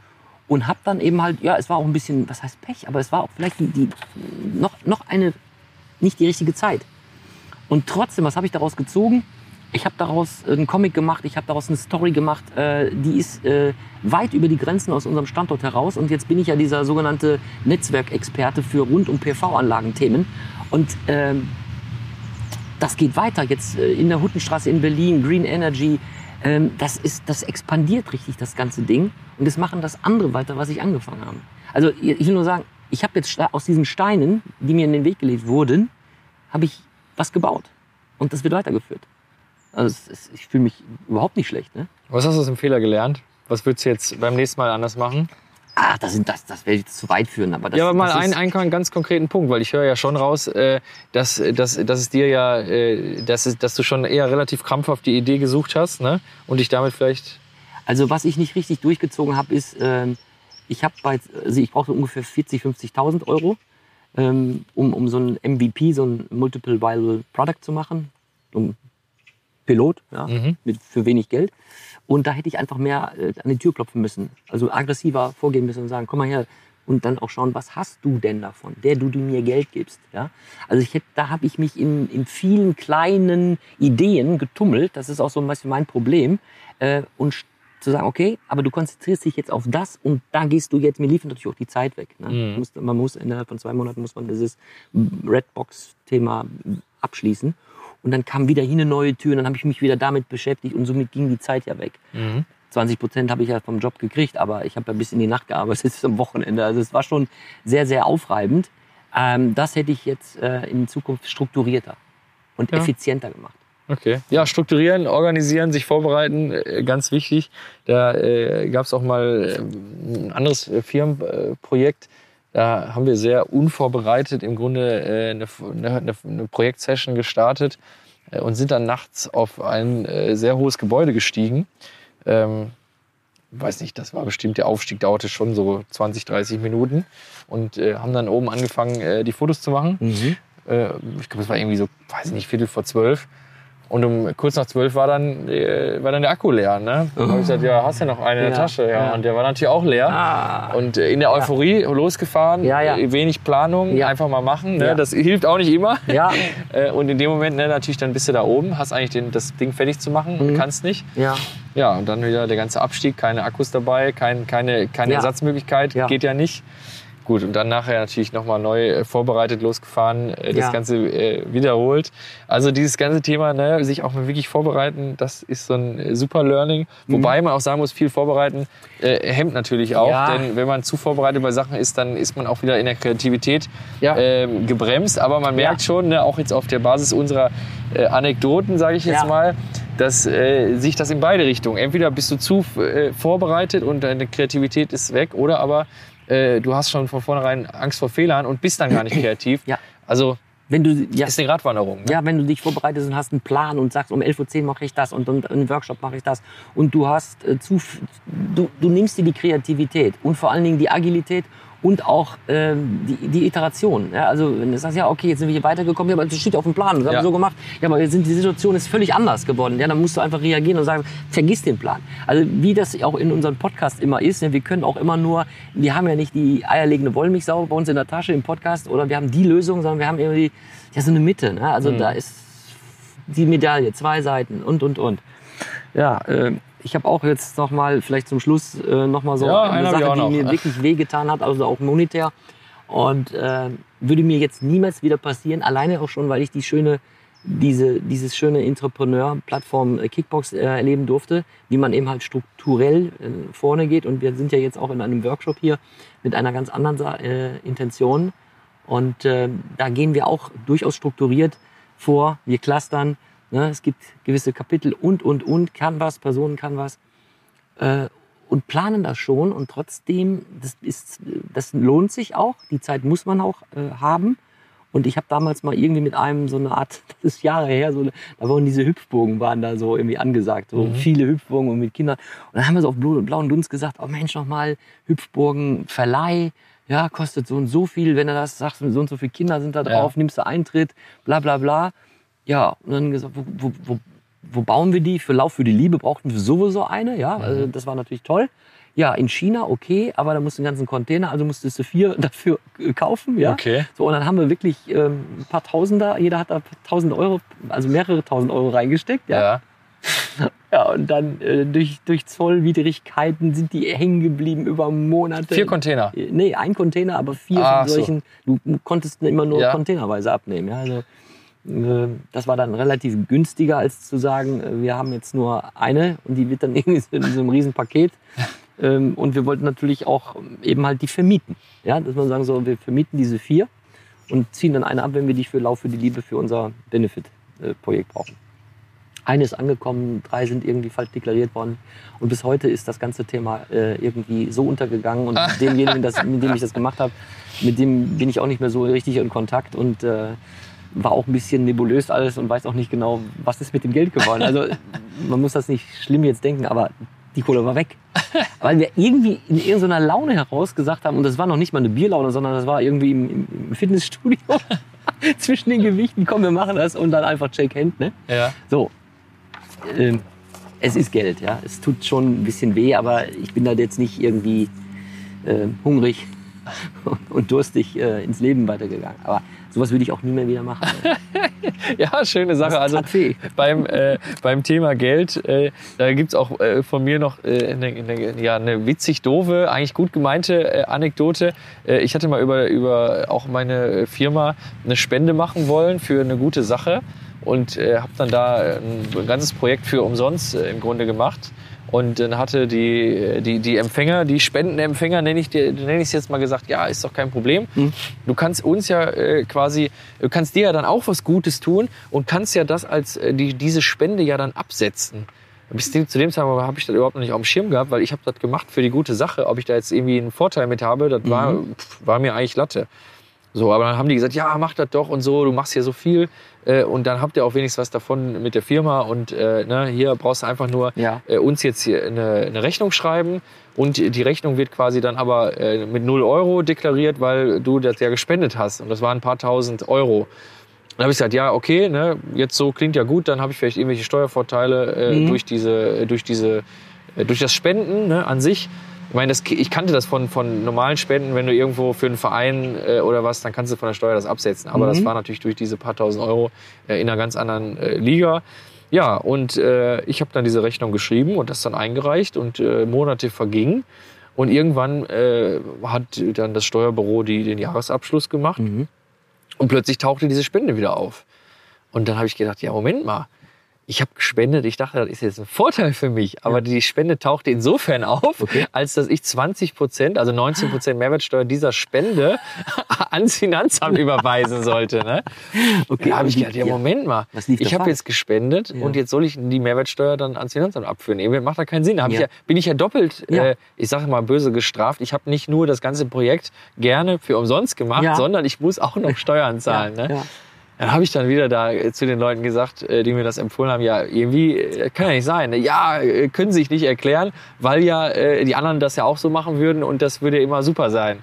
und habe dann eben halt, ja, es war auch ein bisschen, was heißt Pech, aber es war auch vielleicht die, die noch, noch eine, nicht die richtige Zeit. Und trotzdem, was habe ich daraus gezogen? Ich habe daraus einen Comic gemacht, ich habe daraus eine Story gemacht, äh, die ist äh, weit über die Grenzen aus unserem Standort heraus. Und jetzt bin ich ja dieser sogenannte Netzwerkexperte für rund um PV-Anlagenthemen. Und ähm, das geht weiter jetzt äh, in der Huttenstraße in Berlin, Green Energy. Ähm, das, ist, das expandiert richtig, das ganze Ding. Und das machen das andere weiter, was ich angefangen habe. Also ich will nur sagen, ich habe jetzt aus diesen Steinen, die mir in den Weg gelegt wurden, habe ich was gebaut. Und das wird weitergeführt. Also ist, ich fühle mich überhaupt nicht schlecht. Ne? Was hast du aus dem Fehler gelernt? Was würdest du jetzt beim nächsten Mal anders machen? Ah, das, sind, das, das werde ich jetzt zu weit führen. Aber das, ja, aber mal einen, einen ganz konkreten Punkt, weil ich höre ja schon raus, äh, dass, dass, dass es dir ja, äh, dass, es, dass du schon eher relativ krampfhaft die Idee gesucht hast ne? und dich damit vielleicht. Also was ich nicht richtig durchgezogen habe, ist, ähm, ich habe bei, also ich brauchte ungefähr 40, 50.000 Euro, ähm, um, um so ein MVP, so ein Multiple Viable Product zu machen, um Pilot, ja, Mhm. mit, für wenig Geld. Und da hätte ich einfach mehr äh, an die Tür klopfen müssen, also aggressiver vorgehen müssen und sagen, komm mal her. Und dann auch schauen, was hast du denn davon, der du, du mir Geld gibst. Ja? Also ich hätte, da habe ich mich in, in vielen kleinen Ideen getummelt. Das ist auch so ein bisschen mein Problem. Äh, und zu sagen, okay, aber du konzentrierst dich jetzt auf das und da gehst du jetzt, mir lief natürlich auch die Zeit weg. Ne? Mhm. Man muss- Man muss innerhalb von zwei Monaten muss man dieses Redbox-Thema abschließen. Und dann kam wieder hier eine neue Tür und dann habe ich mich wieder damit beschäftigt und somit ging die Zeit ja weg. 20 Prozent habe ich ja vom Job gekriegt, aber ich habe ja bis in die Nacht gearbeitet, es ist am Wochenende. Also es war schon sehr, sehr aufreibend. Ähm, das hätte ich jetzt äh, in Zukunft strukturierter und Ja. effizienter gemacht. Okay. Ja, strukturieren, organisieren, sich vorbereiten, äh, ganz wichtig. Da äh, gab es auch mal äh, ein anderes äh, Firmenprojekt. Da haben wir sehr unvorbereitet im Grunde äh, eine, eine, eine Projektsession gestartet äh, und sind dann nachts auf ein äh, sehr hohes Gebäude gestiegen. Ähm, weiß nicht, das war bestimmt, der Aufstieg dauerte schon so 20, 30 Minuten und äh, haben dann oben angefangen, äh, die Fotos zu machen. Äh, ich glaube, es war irgendwie so, weiß ich nicht, Viertel vor zwölf. Und um kurz nach zwölf war dann, äh, war dann der Akku leer. Ne? Da hab ich gesagt, ja, hast ja noch einen in der Ja, Tasche. Ja. ja. Und der war natürlich auch leer. Ah. Und äh, in der Euphorie losgefahren, Ja, ja. äh, wenig Planung, einfach mal machen. Ne? Ja. Das hilft auch nicht immer. Ja, Äh, Und in dem Moment ne, natürlich dann bist du da oben, hast eigentlich den, das Ding fertig zu machen und Mhm. kannst nicht. ja. Ja, und dann wieder der ganze Abstieg, keine Akkus dabei, kein, keine, keine. Ersatzmöglichkeit, geht ja nicht. Gut, und dann nachher natürlich nochmal neu äh, vorbereitet, losgefahren, äh, das Ja. Ganze äh, wiederholt. Also dieses ganze Thema, ne, sich auch mal wirklich vorbereiten, das ist so ein äh, super Learning. Wobei man auch sagen muss, viel vorbereiten äh, hemmt natürlich auch. Mhm. Ja. Denn wenn man zu vorbereitet bei Sachen ist, dann ist man auch wieder in der Kreativität Ja. ähm, gebremst. Aber man merkt schon, ne, auch jetzt auf der Basis unserer äh, Anekdoten, sage ich jetzt mal, dass äh, sich das in beide Richtungen. Entweder bist du zu äh, vorbereitet und deine Kreativität ist weg, oder aber äh, du hast schon von vornherein Angst vor Fehlern und bist dann gar nicht kreativ. Ja. Also Wenn du, ja, ist eine Gratwanderung. Ne? ja, wenn du dich vorbereitest und hast einen Plan und sagst, um 11.10 Uhr mache ich das und, und im Workshop mache ich das und du hast äh, zu, du, du nimmst dir die Kreativität und vor allen Dingen die Agilität und auch ähm, die, die Iteration. Ja, also wenn du sagst, ja, okay, jetzt sind wir hier weitergekommen, ja, aber das steht auf dem Plan, das haben Ja. wir so gemacht. Ja, aber jetzt sind die Situation ist völlig anders geworden. Ja, dann musst du einfach reagieren und sagen, vergiss den Plan. Also wie das auch in unserem Podcast immer ist, ja, wir können auch immer nur, wir haben ja nicht die eierlegende Wollmilchsau bei uns in der Tasche im Podcast oder wir haben die Lösung, sondern wir haben irgendwie ja, so eine Mitte. Ne? Also da ist die Medaille, zwei Seiten und, und, und. Ja, äh, ich habe auch jetzt noch mal, vielleicht zum Schluss, äh, noch mal so Ja, eine Sache, die noch. mir wirklich wehgetan hat, also auch monetär. Und äh, würde mir jetzt niemals wieder passieren, alleine auch schon, weil ich die schöne, diese, dieses schöne Entrepreneur-Plattform äh, Kickbox äh, erleben durfte, wie man eben halt strukturell äh, vorne geht. Und wir sind ja jetzt auch in einem Workshop hier mit einer ganz anderen äh, Intention. Und da gehen wir auch durchaus strukturiert vor. Wir clustern. Ne? Es gibt gewisse Kapitel und, und, und, kann was, Personen kann was. Äh, und planen das schon. Und trotzdem, das, ist, das lohnt sich auch. Die Zeit muss man auch äh, haben. Und ich habe damals mal irgendwie mit einem so eine Art, das ist Jahre her, so, da waren diese Hüpfbogen, waren da so irgendwie angesagt. So viele Hüpfbogen und mit Kindern. Und dann haben wir so auf blau- blauen Dunst gesagt, oh Mensch, nochmal Hüpfbogen, Verleih. Ja, kostet so und so viel, wenn er das sagt, so und so viele Kinder sind da drauf, nimmst du Eintritt, bla bla bla. Ja, und dann gesagt, wo, wo, wo, wo bauen wir die? Für Lauf für die Liebe brauchten wir sowieso eine, ja, also das war natürlich toll. Ja, in China, okay, aber da musst du einen ganzen Container, also musstest du vier dafür äh, kaufen, ja. Okay. So, und dann haben wir wirklich ähm, ein paar Tausender, jeder hat da tausend Euro, also mehrere tausend Euro reingesteckt, ja. Ja. Ja, und dann äh, durch, durch Zollwidrigkeiten sind die hängen geblieben über Monate. Vier Container. Äh, Nee, ein Container, aber vier Ach von so. solchen. Du konntest immer nur Ja. containerweise abnehmen. Ja, also, das war dann relativ günstiger, als zu sagen, äh, wir haben jetzt nur eine und die wird dann irgendwie in so einem riesen Paket. Ähm, und wir wollten natürlich auch eben halt die vermieten. Ja, dass man sagen so, wir vermieten diese vier und ziehen dann eine ab, wenn wir die für Lauf für die Liebe für unser Benefit-Projekt brauchen. Eine ist angekommen, drei sind irgendwie falsch deklariert worden. Und bis heute ist das ganze Thema äh, irgendwie so untergegangen. Und demjenigen, das, mit dem ich das gemacht habe, mit dem bin ich auch nicht mehr so richtig in Kontakt und äh, war auch ein bisschen nebulös alles und weiß auch nicht genau, was ist mit dem Geld geworden. Also man muss das nicht schlimm jetzt denken, aber die Kohle war weg. Weil wir irgendwie in irgendeiner Laune heraus gesagt haben, und das war noch nicht mal eine Bierlaune, sondern das war irgendwie im, im- Fitnessstudio zwischen den Gewichten, komm, wir machen das und dann einfach Shake Hand, ne? Ja. So, ähm, es ist Geld, ja. Es tut schon ein bisschen weh, aber ich bin da jetzt nicht irgendwie äh, hungrig und durstig äh, ins Leben weitergegangen. Aber sowas würde ich auch nie mehr wieder machen. Ja, schöne Sache. Also beim, äh, beim Thema Geld, äh, da gibt's auch äh, von mir noch äh, eine, eine, ja, eine witzig doofe, eigentlich gut gemeinte äh, Anekdote. Ich hatte mal über, über auch meine Firma eine Spende machen wollen für eine gute Sache. und habe dann da ein ganzes Projekt für umsonst im Grunde gemacht. Und dann hatte die, die, die Empfänger, die Spendenempfänger, nenne ich dir- nenne ich es jetzt mal gesagt, ja, ist doch kein Problem. Du kannst uns ja äh, quasi, du kannst dir ja dann auch was Gutes tun und kannst ja das als äh, die, diese Spende ja dann absetzen. Bis zu dem Zeitpunkt habe ich das überhaupt noch nicht auf dem Schirm gehabt, weil ich habe das gemacht für die gute Sache. Ob ich da jetzt irgendwie einen Vorteil mit habe, das war, pf, war mir eigentlich Latte. So, aber dann haben die gesagt, ja, mach das doch und so, du machst hier so viel äh, und dann habt ihr auch wenigstens was davon mit der Firma und äh, ne, hier brauchst du einfach nur Ja. äh, uns jetzt hier eine, eine Rechnung schreiben und die Rechnung wird quasi dann aber äh, mit 0 Euro deklariert, weil du das ja gespendet hast und das waren ein paar tausend Euro. Dann habe ich gesagt, ja, okay, ne, jetzt so klingt ja gut, dann habe ich vielleicht irgendwelche Steuervorteile äh, durch diese, durch diese, äh, durch das Spenden ne, an sich. Ich meine, das, ich kannte das von, von normalen Spenden, wenn du irgendwo für einen Verein äh, oder was, dann kannst du von der Steuer das absetzen. Aber das war natürlich durch diese paar tausend Euro äh, in einer ganz anderen äh, Liga. Ja, und äh, ich habe dann diese Rechnung geschrieben und das dann eingereicht und äh, Monate vergingen. Und irgendwann äh, hat dann das Steuerbüro die, den Jahresabschluss gemacht. Und plötzlich tauchte diese Spende wieder auf. Und dann habe ich gedacht, ja, Moment mal. Ich habe gespendet, ich dachte, das ist jetzt ein Vorteil für mich. Aber die Spende tauchte insofern auf, als dass ich 20 Prozent, also 19 Prozent Mehrwertsteuer dieser Spende ans Finanzamt überweisen sollte. Ne? Okay, da habe ich gedacht, ja, ja. Moment mal. Ich habe jetzt gespendet Ja. und jetzt soll ich die Mehrwertsteuer dann ans Finanzamt abführen. Irgendwie macht da keinen Sinn. Da ich Ja. ja, bin ich ja doppelt, Ja. Äh, ich sage mal böse gestraft. Ich habe nicht nur das ganze Projekt gerne für umsonst gemacht, Ja. sondern ich muss auch noch Steuern zahlen. Ja, ne? Dann habe ich dann wieder da äh, zu den Leuten gesagt, äh, die mir das empfohlen haben, ja, irgendwie äh, kann ja nicht sein. Ja, können sich nicht erklären, weil ja die anderen das ja auch so machen würden und das würde immer super sein.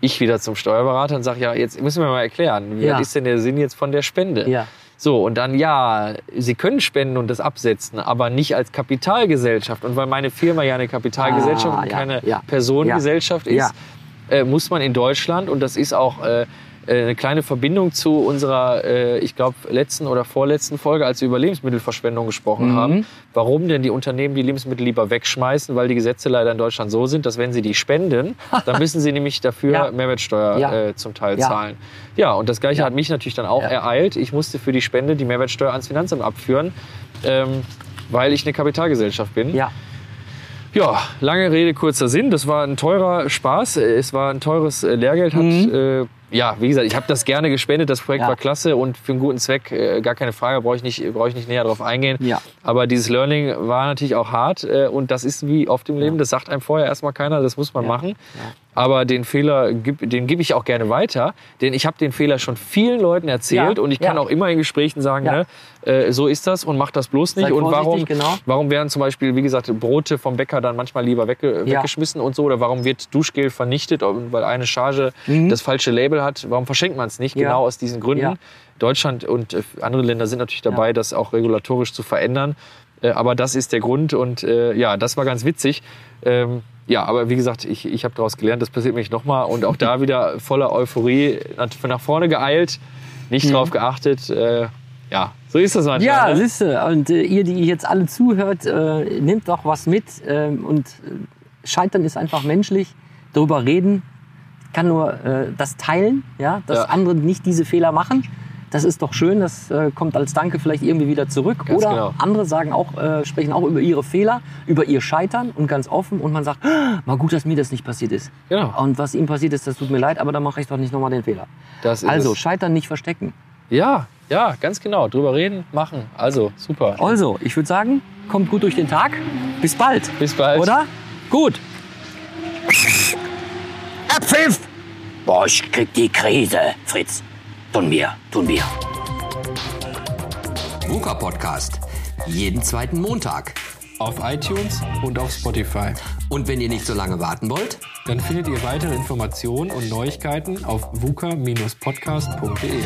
Ich wieder zum Steuerberater und sage, ja, jetzt müssen wir mal erklären, Ja. was ist denn der Sinn jetzt von der Spende? Ja. So, und dann, ja, Sie können spenden und das absetzen, aber nicht als Kapitalgesellschaft. Und weil meine Firma ja eine Kapitalgesellschaft Ah, und ja, keine. Personengesellschaft ist, äh, muss man in Deutschland, und das ist auch äh, eine kleine Verbindung zu unserer, äh, ich glaube, letzten oder vorletzten Folge, als wir über Lebensmittelverschwendung gesprochen Mhm. haben. Warum denn die Unternehmen die Lebensmittel lieber wegschmeißen? Weil die Gesetze leider in Deutschland so sind, dass wenn sie die spenden, dann müssen sie nämlich dafür Ja. Mehrwertsteuer Ja. äh, zum Teil Ja. zahlen. Ja, und das Gleiche hat mich natürlich dann auch ereilt. Ich musste für die Spende die Mehrwertsteuer ans Finanzamt abführen, ähm, weil ich eine Kapitalgesellschaft bin. Ja. Ja, lange Rede, kurzer Sinn. Das war ein teurer Spaß. Es war ein teures äh, Lehrgeld. Hat, äh, ja, wie gesagt, ich habe das gerne gespendet. Das Projekt Mhm. Ja. war klasse und für einen guten Zweck, äh, gar keine Frage, brauche ich, nicht, brauche ich nicht näher drauf eingehen. Ja. Aber dieses Learning war natürlich auch hart äh, und das ist wie oft im Leben, das sagt einem vorher erstmal keiner, das muss man machen. Aber den Fehler, den gebe ich auch gerne weiter, denn ich habe den Fehler schon vielen Leuten erzählt Ja, und ich kann ja. auch immer in Gesprächen sagen, Ja. ne, äh, so ist das und mach das bloß nicht. Seid und warum, genau. warum werden zum Beispiel, wie gesagt, Brote vom Bäcker dann manchmal lieber wegge Ja. weggeschmissen und so? Oder warum wird Duschgel vernichtet, weil eine Charge das falsche Label hat? Warum verschenkt man es nicht? Mhm. Ja. Genau aus diesen Gründen. Ja. Deutschland und äh, andere Länder sind natürlich dabei, das auch regulatorisch zu verändern. Äh, aber das ist der Grund und äh, ja, das war ganz witzig. Ähm, ja, aber wie gesagt, ich, ich habe daraus gelernt, das passiert mir nicht nochmal. Und auch da wieder voller Euphorie nach, nach vorne geeilt, nicht drauf geachtet. Ja, so ist das manchmal. Mhm. Ja, ne? siehst du. Und äh, ihr, die jetzt alle zuhört, äh, nehmt doch was mit. ähm, und äh, Scheitern ist einfach menschlich. Darüber reden kann nur äh, das teilen, ja, dass Ja. andere nicht diese Fehler machen. Das ist doch schön, das äh, kommt als Danke vielleicht irgendwie wieder zurück. Ganz Oder genau. andere sagen auch, äh, sprechen auch über ihre Fehler, über ihr Scheitern und ganz offen und man sagt, "Ah, mal gut, dass mir das nicht passiert ist. Genau. Und was ihm passiert ist, das tut mir leid, aber dann mache ich doch nicht nochmal den Fehler. Also. Scheitern nicht verstecken. Ja, ja, ganz genau. Drüber reden, machen. Also, super. Also, ich würde sagen, kommt gut durch den Tag. Bis bald. Bis bald. Oder? Gut. Abpfiff! Boah, ich krieg die Krise, Fritz. Tun wir, tun wir. VUCA Podcast. Jeden zweiten Montag. Auf iTunes und auf Spotify. Und wenn ihr nicht so lange warten wollt, Dann findet ihr weitere Informationen und Neuigkeiten auf vuka-podcast.de.